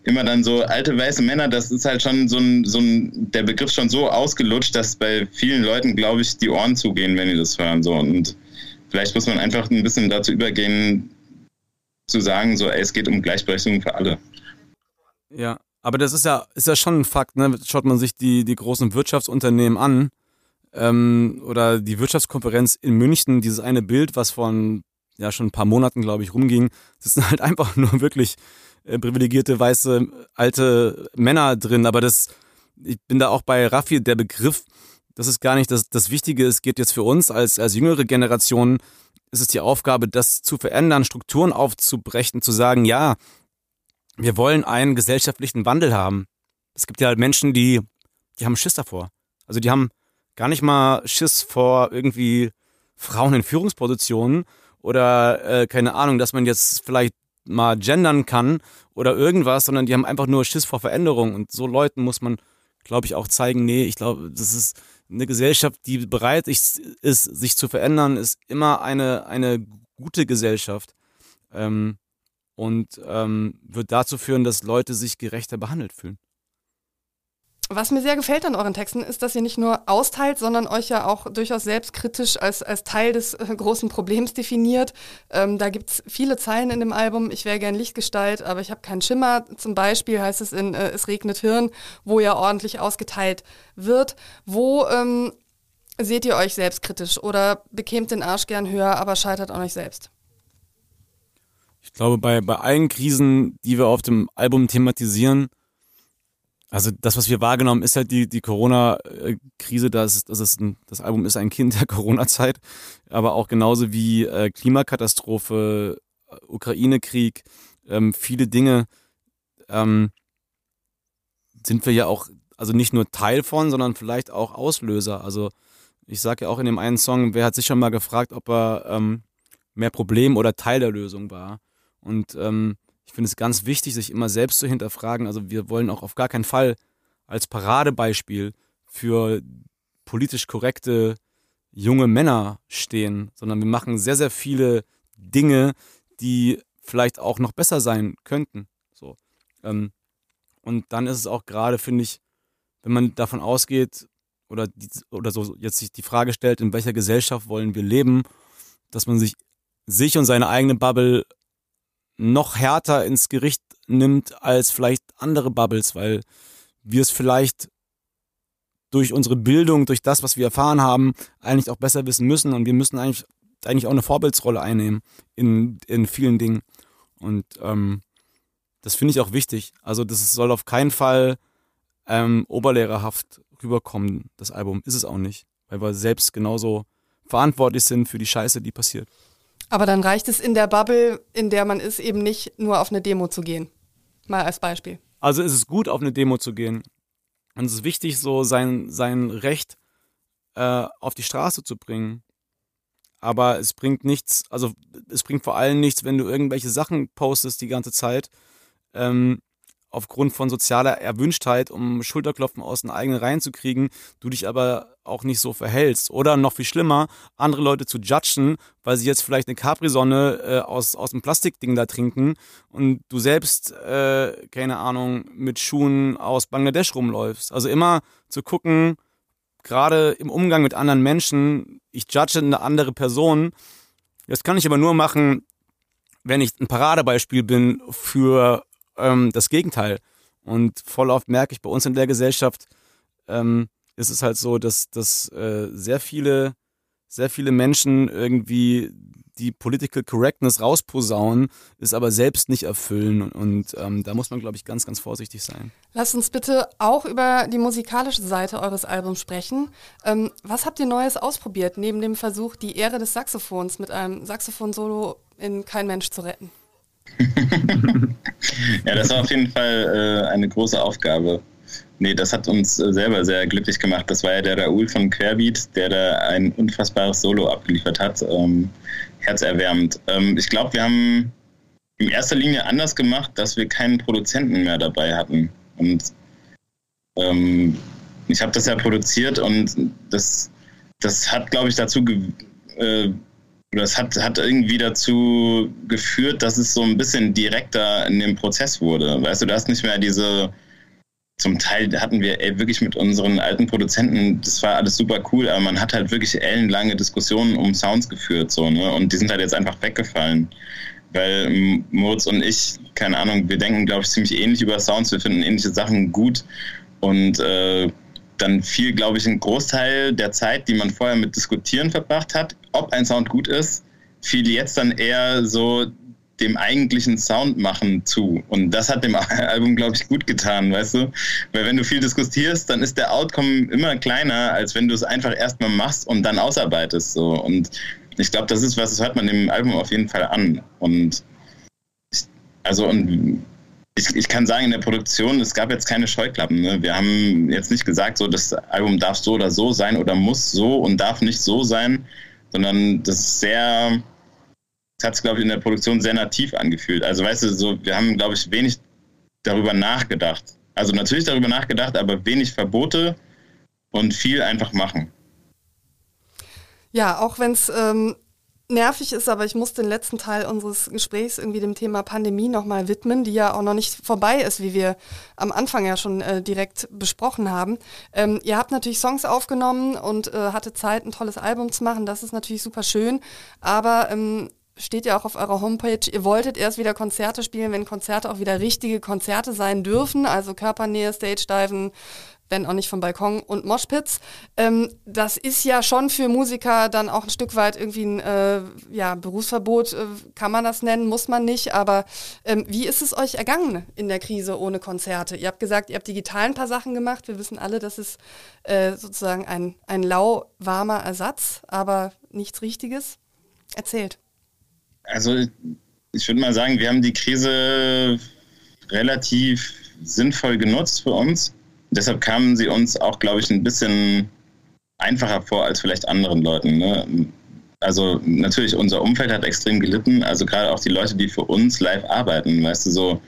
immer dann so alte weiße Männer, das ist halt schon so ein, so ein der Begriff schon so ausgelutscht, dass bei vielen Leuten, glaube ich, die Ohren zugehen, wenn die das hören. So. Und vielleicht muss man einfach ein bisschen dazu übergehen, zu sagen, so, ey, es geht um Gleichberechtigung für alle. Ja, aber das ist ja, ist ja schon ein Fakt, ne? Schaut man sich die, die großen Wirtschaftsunternehmen an, ähm, oder die Wirtschaftskonferenz in München, dieses eine Bild, was von ja schon ein paar Monaten, glaube ich, rumging, das sind halt einfach nur wirklich äh, privilegierte weiße alte Männer drin. Aber das, ich bin da auch bei Raffi, der Begriff, das ist gar nicht das, das Wichtige. Es geht jetzt für uns als, als jüngere Generation ist es die Aufgabe, das zu verändern, Strukturen aufzubrechen, zu sagen, ja, wir wollen einen gesellschaftlichen Wandel haben. Es gibt ja halt Menschen, die, die haben Schiss davor. Also die haben gar nicht mal Schiss vor irgendwie Frauen in Führungspositionen oder äh, keine Ahnung, dass man jetzt vielleicht mal gendern kann oder irgendwas, sondern die haben einfach nur Schiss vor Veränderung. Und so Leuten muss man, glaube ich, auch zeigen, nee, ich glaube, das ist eine Gesellschaft, die bereit ist, ist, sich zu verändern, ist immer eine, eine gute Gesellschaft ähm, und ähm, wird dazu führen, dass Leute sich gerechter behandelt fühlen. Was mir sehr gefällt an euren Texten ist, dass ihr nicht nur austeilt, sondern euch ja auch durchaus selbstkritisch als, als Teil des äh, großen Problems definiert. Ähm, da gibt es viele Zeilen in dem Album. Ich wäre gern Lichtgestalt, aber ich habe keinen Schimmer. Zum Beispiel heißt es in äh, Es regnet Hirn, wo ja ordentlich ausgeteilt wird. Wo ähm, seht ihr euch selbstkritisch oder bekämt den Arsch gern höher, aber scheitert auch nicht selbst? Ich glaube, bei, bei allen Krisen, die wir auf dem Album thematisieren, also das, was wir wahrgenommen, ist halt die, die Corona-Krise. Das, das, ist ein, das Album ist ein Kind der Corona-Zeit, aber auch genauso wie äh, Klimakatastrophe, Ukraine-Krieg, ähm, viele Dinge ähm, sind wir ja auch, also nicht nur Teil von, sondern vielleicht auch Auslöser. Also ich sage ja auch in dem einen Song, wer hat sich schon mal gefragt, ob er ähm, mehr Problem oder Teil der Lösung war. Und ähm, ich finde es ganz wichtig, sich immer selbst zu hinterfragen. Also wir wollen auch auf gar keinen Fall als Paradebeispiel für politisch korrekte junge Männer stehen, sondern wir machen sehr, sehr viele Dinge, die vielleicht auch noch besser sein könnten. So. Ähm, und dann ist es auch gerade, finde ich, wenn man davon ausgeht oder, die, oder so jetzt sich die Frage stellt, in welcher Gesellschaft wollen wir leben, dass man sich sich und seine eigene Bubble noch härter ins Gericht nimmt als vielleicht andere Bubbles, weil wir es vielleicht durch unsere Bildung, durch das, was wir erfahren haben, eigentlich auch besser wissen müssen und wir müssen eigentlich, eigentlich auch eine Vorbildsrolle einnehmen in, in vielen Dingen. Und ähm, das finde ich auch wichtig. Also das soll auf keinen Fall ähm, oberlehrerhaft rüberkommen, das Album. Ist es auch nicht, weil wir selbst genauso verantwortlich sind für die Scheiße, die passiert. Aber dann reicht es in der Bubble, in der man ist, eben nicht nur auf eine Demo zu gehen. Mal als Beispiel. Also ist es gut, auf eine Demo zu gehen. Und es ist wichtig, so sein, sein Recht äh, auf die Straße zu bringen. Aber es bringt nichts, also es bringt vor allem nichts, wenn du irgendwelche Sachen postest die ganze Zeit, ähm, aufgrund von sozialer Erwünschtheit, um Schulterklopfen aus den eigenen Reihen zu kriegen, du dich aber auch nicht so verhältst. Oder noch viel schlimmer, andere Leute zu judgen, weil sie jetzt vielleicht eine Capri-Sonne äh, aus, aus dem Plastikding da trinken und du selbst, äh, keine Ahnung, mit Schuhen aus Bangladesch rumläufst. Also immer zu gucken, gerade im Umgang mit anderen Menschen, ich judge eine andere Person. Das kann ich aber nur machen, wenn ich ein Paradebeispiel bin für ähm, das Gegenteil. Und voll oft merke ich bei uns in der Gesellschaft, ähm, ist es halt so, dass, dass äh, sehr viele sehr viele Menschen irgendwie die Political Correctness rausposaunen, es aber selbst nicht erfüllen. Und, und ähm, da muss man, glaube ich, ganz, ganz vorsichtig sein. Lasst uns bitte auch über die musikalische Seite eures Albums sprechen. Ähm, was habt ihr Neues ausprobiert, neben dem Versuch, die Ehre des Saxophons mit einem Saxophon-Solo in Kein Mensch zu retten? ja, das war auf jeden Fall äh, eine große Aufgabe. Nee, das hat uns äh, selber sehr glücklich gemacht. Das war ja der Raoul von Querbeat, der da ein unfassbares Solo abgeliefert hat. Ähm, herzerwärmend. Ähm, ich glaube, wir haben in erster Linie anders gemacht, dass wir keinen Produzenten mehr dabei hatten. Und ähm, ich habe das ja produziert und das, das hat, glaube ich, dazu äh, das hat, hat irgendwie dazu geführt, dass es so ein bisschen direkter in dem Prozess wurde. Weißt du, du hast nicht mehr diese zum Teil hatten wir ey, wirklich mit unseren alten Produzenten, das war alles super cool, aber man hat halt wirklich ellenlange Diskussionen um Sounds geführt, so, ne? Und die sind halt jetzt einfach weggefallen. Weil Moritz und ich, keine Ahnung, wir denken, glaube ich, ziemlich ähnlich über Sounds, wir finden ähnliche Sachen gut und äh, dann fiel, glaube ich, ein Großteil der Zeit, die man vorher mit Diskutieren verbracht hat, ob ein Sound gut ist, fiel jetzt dann eher so dem eigentlichen Sound machen zu. Und das hat dem Album, glaube ich, gut getan, weißt du? Weil wenn du viel diskutierst, dann ist der Outcome immer kleiner, als wenn du es einfach erstmal machst und dann ausarbeitest. So. Und ich glaube, das ist was, das hört man dem Album auf jeden Fall an. Und ich, also und ich, ich kann sagen, in der Produktion, es gab jetzt keine Scheuklappen. Ne? Wir haben jetzt nicht gesagt, so das Album darf so oder so sein oder muss so und darf nicht so sein, sondern das ist sehr hat es, glaube ich, in der Produktion sehr nativ angefühlt. Also weißt du, so, wir haben, glaube ich, wenig darüber nachgedacht. Also natürlich darüber nachgedacht, aber wenig Verbote und viel einfach machen. Ja, auch wenn es ähm, nervig ist, aber ich muss den letzten Teil unseres Gesprächs irgendwie dem Thema Pandemie nochmal widmen, die ja auch noch nicht vorbei ist, wie wir am Anfang ja schon äh, direkt besprochen haben. Ähm, ihr habt natürlich Songs aufgenommen und äh, hatte Zeit, ein tolles Album zu machen. Das ist natürlich super schön, aber ähm, steht ja auch auf eurer Homepage, ihr wolltet erst wieder Konzerte spielen, wenn Konzerte auch wieder richtige Konzerte sein dürfen, also Körpernähe, Stage-Diven, wenn auch nicht vom Balkon und Moshpits. Ähm, das ist ja schon für Musiker dann auch ein Stück weit irgendwie ein äh, ja, Berufsverbot, äh, kann man das nennen, muss man nicht. Aber ähm, wie ist es euch ergangen in der Krise ohne Konzerte? Ihr habt gesagt, ihr habt digital ein paar Sachen gemacht. Wir wissen alle, das ist äh, sozusagen ein, ein lauwarmer Ersatz, aber nichts Richtiges. Erzählt. Also ich würde mal sagen, wir haben die Krise relativ sinnvoll genutzt für uns. Deshalb kamen sie uns auch, glaube ich, ein bisschen einfacher vor als vielleicht anderen Leuten. Ne? Also natürlich, unser Umfeld hat extrem gelitten. Also gerade auch die Leute, die für uns live arbeiten. Weißt du, so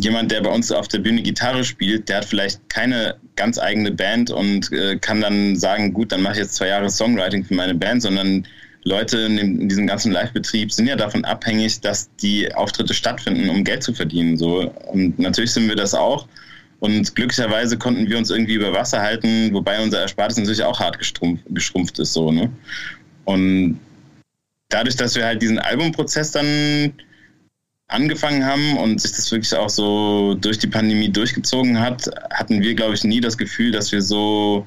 jemand, der bei uns auf der Bühne Gitarre spielt, der hat vielleicht keine ganz eigene Band und äh, kann dann sagen, gut, dann mache ich jetzt zwei Jahre Songwriting für meine Band, sondern Leute in, dem, in diesem ganzen Live-Betrieb sind ja davon abhängig, dass die Auftritte stattfinden, um Geld zu verdienen. So. Und natürlich sind wir das auch. Und glücklicherweise konnten wir uns irgendwie über Wasser halten, wobei unser Erspartes natürlich auch hart gestrumpft, geschrumpft ist. So, ne? Und dadurch, dass wir halt diesen Albumprozess dann angefangen haben und sich das wirklich auch so durch die Pandemie durchgezogen hat, hatten wir, glaube ich, nie das Gefühl, dass wir so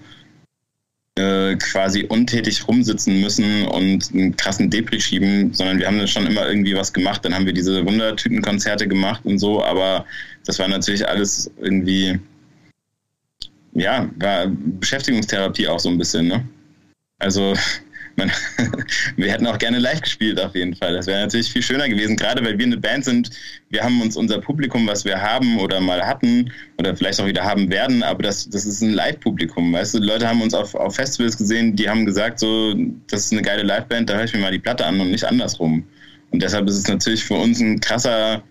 äh, quasi untätig rumsitzen müssen und einen krassen Depri schieben, sondern wir haben schon immer irgendwie was gemacht. Dann haben wir diese Wundertütenkonzerte gemacht und so, aber das war natürlich alles irgendwie, ja, war Beschäftigungstherapie auch so ein bisschen, ne? Also man, wir hätten auch gerne live gespielt auf jeden Fall. Das wäre natürlich viel schöner gewesen, gerade weil wir eine Band sind. Wir haben uns unser Publikum, was wir haben oder mal hatten oder vielleicht auch wieder haben werden, aber das, das ist ein Live-Publikum. Weißt du, Leute haben uns auf, auf Festivals gesehen, die haben gesagt, so, das ist eine geile Liveband, da höre ich mir mal die Platte an und nicht andersrum. Und deshalb ist es natürlich für uns ein krasser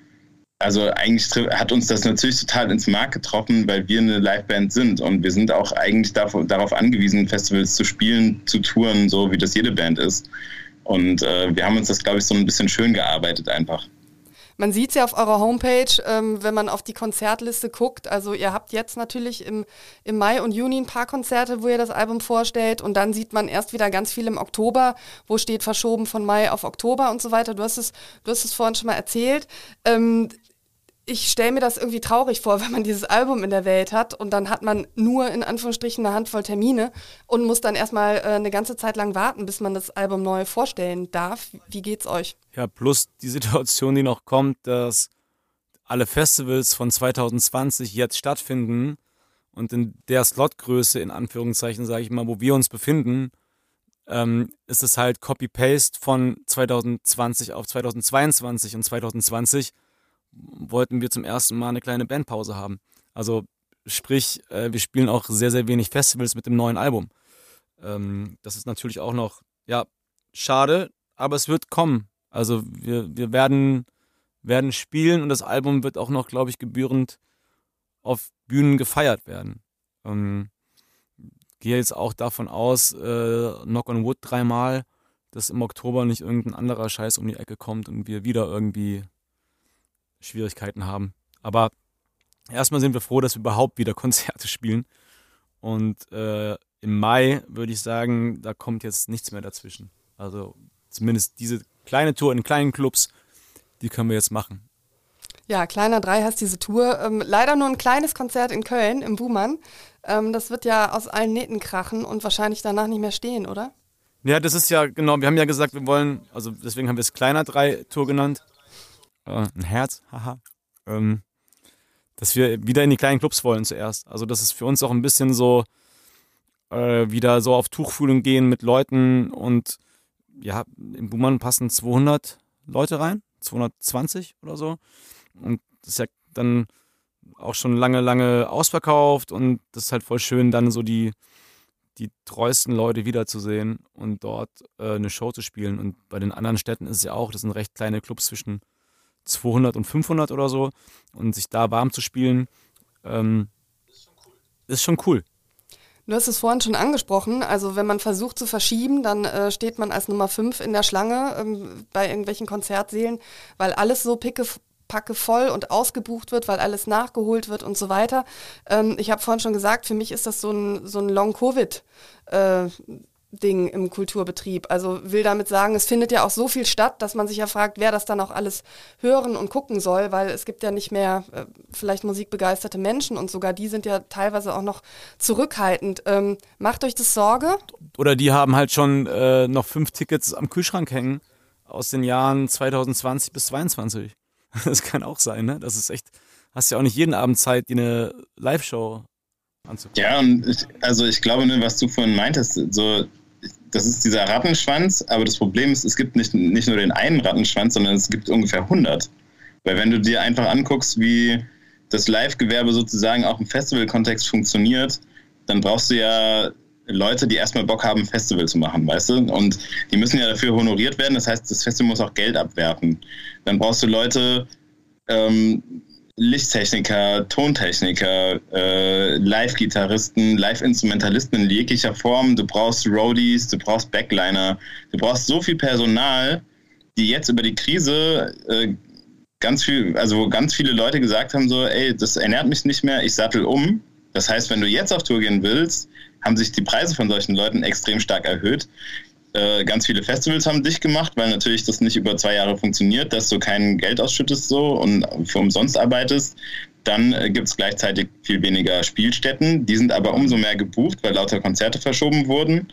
also eigentlich hat uns das natürlich total ins Mark getroffen, weil wir eine Liveband sind und wir sind auch eigentlich darauf angewiesen, Festivals zu spielen, zu touren, so wie das jede Band ist. Und äh, wir haben uns das, glaube ich, so ein bisschen schön gearbeitet einfach. Man sieht es ja auf eurer Homepage, ähm, wenn man auf die Konzertliste guckt. Also ihr habt jetzt natürlich im, im Mai und Juni ein paar Konzerte, wo ihr das Album vorstellt. Und dann sieht man erst wieder ganz viel im Oktober, wo steht verschoben von Mai auf Oktober und so weiter. Du hast es, du hast es vorhin schon mal erzählt. Ähm, ich stelle mir das irgendwie traurig vor, wenn man dieses Album in der Welt hat und dann hat man nur in Anführungsstrichen eine Handvoll Termine und muss dann erstmal äh, eine ganze Zeit lang warten, bis man das Album neu vorstellen darf. Wie geht's euch? Ja, plus die Situation, die noch kommt, dass alle Festivals von 2020 jetzt stattfinden und in der Slotgröße, in Anführungszeichen, sage ich mal, wo wir uns befinden, ähm, ist es halt Copy-Paste von 2020 auf 2022 und 2020 wollten wir zum ersten Mal eine kleine Bandpause haben. Also sprich, äh, wir spielen auch sehr, sehr wenig Festivals mit dem neuen Album. Ähm, das ist natürlich auch noch, ja, schade, aber es wird kommen. Also wir, wir werden, werden spielen und das Album wird auch noch, glaube ich, gebührend auf Bühnen gefeiert werden. Ähm, gehe jetzt auch davon aus, äh, Knock on Wood dreimal, dass im Oktober nicht irgendein anderer Scheiß um die Ecke kommt und wir wieder irgendwie Schwierigkeiten haben. Aber erstmal sind wir froh, dass wir überhaupt wieder Konzerte spielen. Und äh, im Mai würde ich sagen, da kommt jetzt nichts mehr dazwischen. Also zumindest diese kleine Tour in kleinen Clubs, die können wir jetzt machen. Ja, Kleiner 3 heißt diese Tour. Ähm, leider nur ein kleines Konzert in Köln, im Buhmann. Ähm, das wird ja aus allen Nähten krachen und wahrscheinlich danach nicht mehr stehen, oder? Ja, das ist ja, genau, wir haben ja gesagt, wir wollen, also deswegen haben wir es Kleiner 3 Tour genannt äh, ein Herz, haha, ähm, dass wir wieder in die kleinen Clubs wollen zuerst. Also das ist für uns auch ein bisschen so äh, wieder so auf Tuchfühlung gehen mit Leuten und ja, im Buhmann passen 200 Leute rein, 220 oder so. Und das ist ja dann auch schon lange, lange ausverkauft und das ist halt voll schön, dann so die, die treuesten Leute wiederzusehen und dort äh, eine Show zu spielen. Und bei den anderen Städten ist es ja auch, das sind recht kleine Clubs zwischen 200 und 500 oder so und sich da warm zu spielen, ähm, ist schon cool. Du hast es vorhin schon angesprochen, also wenn man versucht zu verschieben, dann äh, steht man als Nummer 5 in der Schlange ähm, bei irgendwelchen Konzertsälen, weil alles so picke, packe voll und ausgebucht wird, weil alles nachgeholt wird und so weiter. Ähm, ich habe vorhin schon gesagt, für mich ist das so ein, so ein Long-Covid. Äh, Ding im Kulturbetrieb. Also will damit sagen, es findet ja auch so viel statt, dass man sich ja fragt, wer das dann auch alles hören und gucken soll, weil es gibt ja nicht mehr äh, vielleicht musikbegeisterte Menschen und sogar die sind ja teilweise auch noch zurückhaltend. Ähm, macht euch das Sorge? Oder die haben halt schon äh, noch fünf Tickets am Kühlschrank hängen aus den Jahren 2020 bis 2022. Das kann auch sein, ne? Das ist echt, hast ja auch nicht jeden Abend Zeit, die eine Live-Show anzugucken. Ja, und ich, also ich glaube, ne, was du vorhin meintest, so das ist dieser Rattenschwanz, aber das Problem ist, es gibt nicht, nicht nur den einen Rattenschwanz, sondern es gibt ungefähr 100. Weil wenn du dir einfach anguckst, wie das Live-Gewerbe sozusagen auch im Festival-Kontext funktioniert, dann brauchst du ja Leute, die erstmal Bock haben, Festival zu machen, weißt du? Und die müssen ja dafür honoriert werden. Das heißt, das Festival muss auch Geld abwerfen. Dann brauchst du Leute, ähm, Lichttechniker, Tontechniker, äh, Live-Gitarristen, Live-Instrumentalisten in jeglicher Form. Du brauchst Roadies, du brauchst Backliner, du brauchst so viel Personal, die jetzt über die Krise äh, ganz viel, also ganz viele Leute gesagt haben so, ey, das ernährt mich nicht mehr, ich sattel um. Das heißt, wenn du jetzt auf Tour gehen willst, haben sich die Preise von solchen Leuten extrem stark erhöht. Äh, ganz viele Festivals haben dicht gemacht, weil natürlich das nicht über zwei Jahre funktioniert, dass du kein Geld ausschüttest so und für umsonst arbeitest. Dann äh, gibt es gleichzeitig viel weniger Spielstätten. Die sind aber umso mehr gebucht, weil lauter Konzerte verschoben wurden.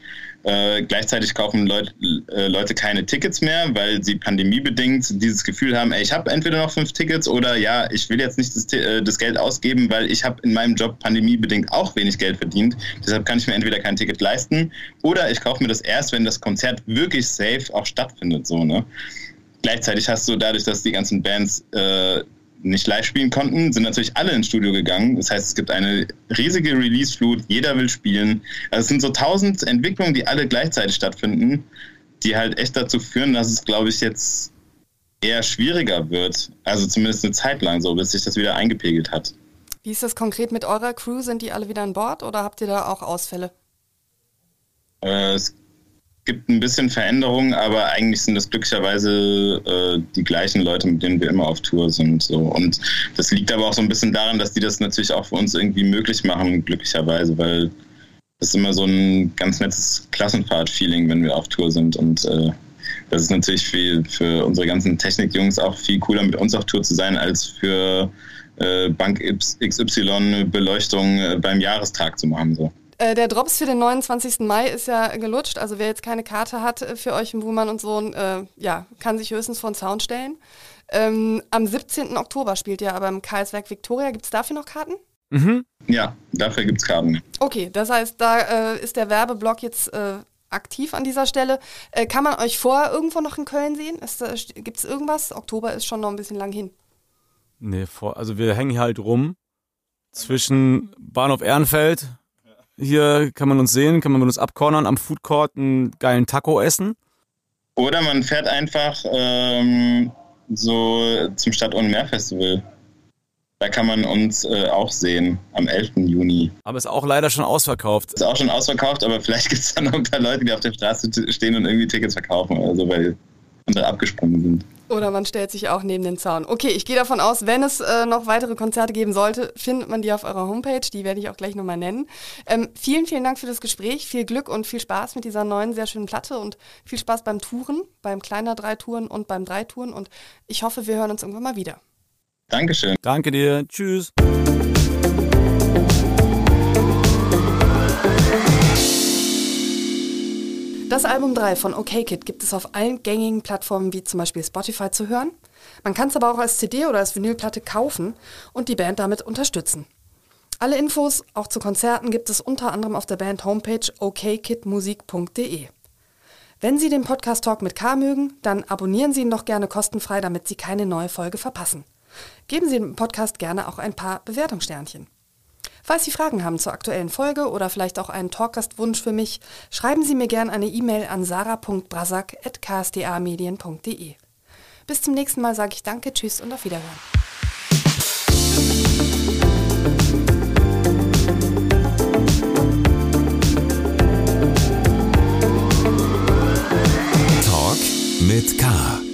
Äh, gleichzeitig kaufen Leut, äh, Leute keine Tickets mehr, weil sie pandemiebedingt dieses Gefühl haben, ey, ich habe entweder noch fünf Tickets oder ja, ich will jetzt nicht das, äh, das Geld ausgeben, weil ich habe in meinem Job pandemiebedingt auch wenig Geld verdient. Deshalb kann ich mir entweder kein Ticket leisten oder ich kaufe mir das erst, wenn das Konzert wirklich safe auch stattfindet. So, ne? Gleichzeitig hast du dadurch, dass die ganzen Bands äh, nicht live spielen konnten, sind natürlich alle ins Studio gegangen. Das heißt, es gibt eine riesige Release-Flut, jeder will spielen. Also es sind so tausend Entwicklungen, die alle gleichzeitig stattfinden, die halt echt dazu führen, dass es, glaube ich, jetzt eher schwieriger wird. Also zumindest eine Zeit lang so, bis sich das wieder eingepegelt hat. Wie ist das konkret mit eurer Crew? Sind die alle wieder an Bord oder habt ihr da auch Ausfälle? Äh, es gibt ein bisschen Veränderungen, aber eigentlich sind das glücklicherweise äh, die gleichen Leute, mit denen wir immer auf Tour sind. So. Und das liegt aber auch so ein bisschen daran, dass die das natürlich auch für uns irgendwie möglich machen, glücklicherweise, weil das ist immer so ein ganz nettes Klassenfahrt-Feeling, wenn wir auf Tour sind und äh, das ist natürlich für, für unsere ganzen Technikjungs auch viel cooler, mit uns auf Tour zu sein, als für äh, Bank XY Beleuchtung äh, beim Jahrestag zu machen. So. Äh, der Drops für den 29. Mai ist ja gelutscht. Also wer jetzt keine Karte hat äh, für euch im Wumann und so, äh, ja, kann sich höchstens vor den Sound stellen. Ähm, am 17. Oktober spielt ihr aber im Karlswerk Victoria. Gibt es dafür noch Karten? Mhm. Ja, dafür gibt es Karten. Okay, das heißt, da äh, ist der Werbeblock jetzt äh, aktiv an dieser Stelle. Äh, kann man euch vorher irgendwo noch in Köln sehen? Gibt es irgendwas? Oktober ist schon noch ein bisschen lang hin. Nee, vor, also wir hängen halt rum zwischen Bahnhof Ehrenfeld. Hier kann man uns sehen, kann man uns abkornern, am Food Court einen geilen Taco essen. Oder man fährt einfach ähm, so zum Stadt ohne Meer Festival. Da kann man uns äh, auch sehen am 11. Juni. Aber ist auch leider schon ausverkauft. Ist auch schon ausverkauft, aber vielleicht gibt es da noch ein paar Leute, die auf der Straße stehen und irgendwie Tickets verkaufen oder so, weil andere abgesprungen sind. Oder man stellt sich auch neben den Zaun. Okay, ich gehe davon aus, wenn es äh, noch weitere Konzerte geben sollte, findet man die auf eurer Homepage. Die werde ich auch gleich nochmal nennen. Ähm, vielen, vielen Dank für das Gespräch. Viel Glück und viel Spaß mit dieser neuen, sehr schönen Platte und viel Spaß beim Touren, beim kleiner Drei-Touren und beim Drei-Touren. Und ich hoffe, wir hören uns irgendwann mal wieder. Dankeschön. Danke dir. Tschüss. Das Album 3 von OK Kid gibt es auf allen gängigen Plattformen wie zum Beispiel Spotify zu hören. Man kann es aber auch als CD oder als Vinylplatte kaufen und die Band damit unterstützen. Alle Infos, auch zu Konzerten, gibt es unter anderem auf der Band Homepage okkidmusik.de. Wenn Sie den Podcast Talk mit K mögen, dann abonnieren Sie ihn doch gerne kostenfrei, damit Sie keine neue Folge verpassen. Geben Sie dem Podcast gerne auch ein paar Bewertungssternchen. Falls Sie Fragen haben zur aktuellen Folge oder vielleicht auch einen Talkgastwunsch für mich, schreiben Sie mir gerne eine E-Mail an sarah.brasak.ksda-medien.de. Bis zum nächsten Mal sage ich Danke, Tschüss und auf Wiederhören. Talk mit K.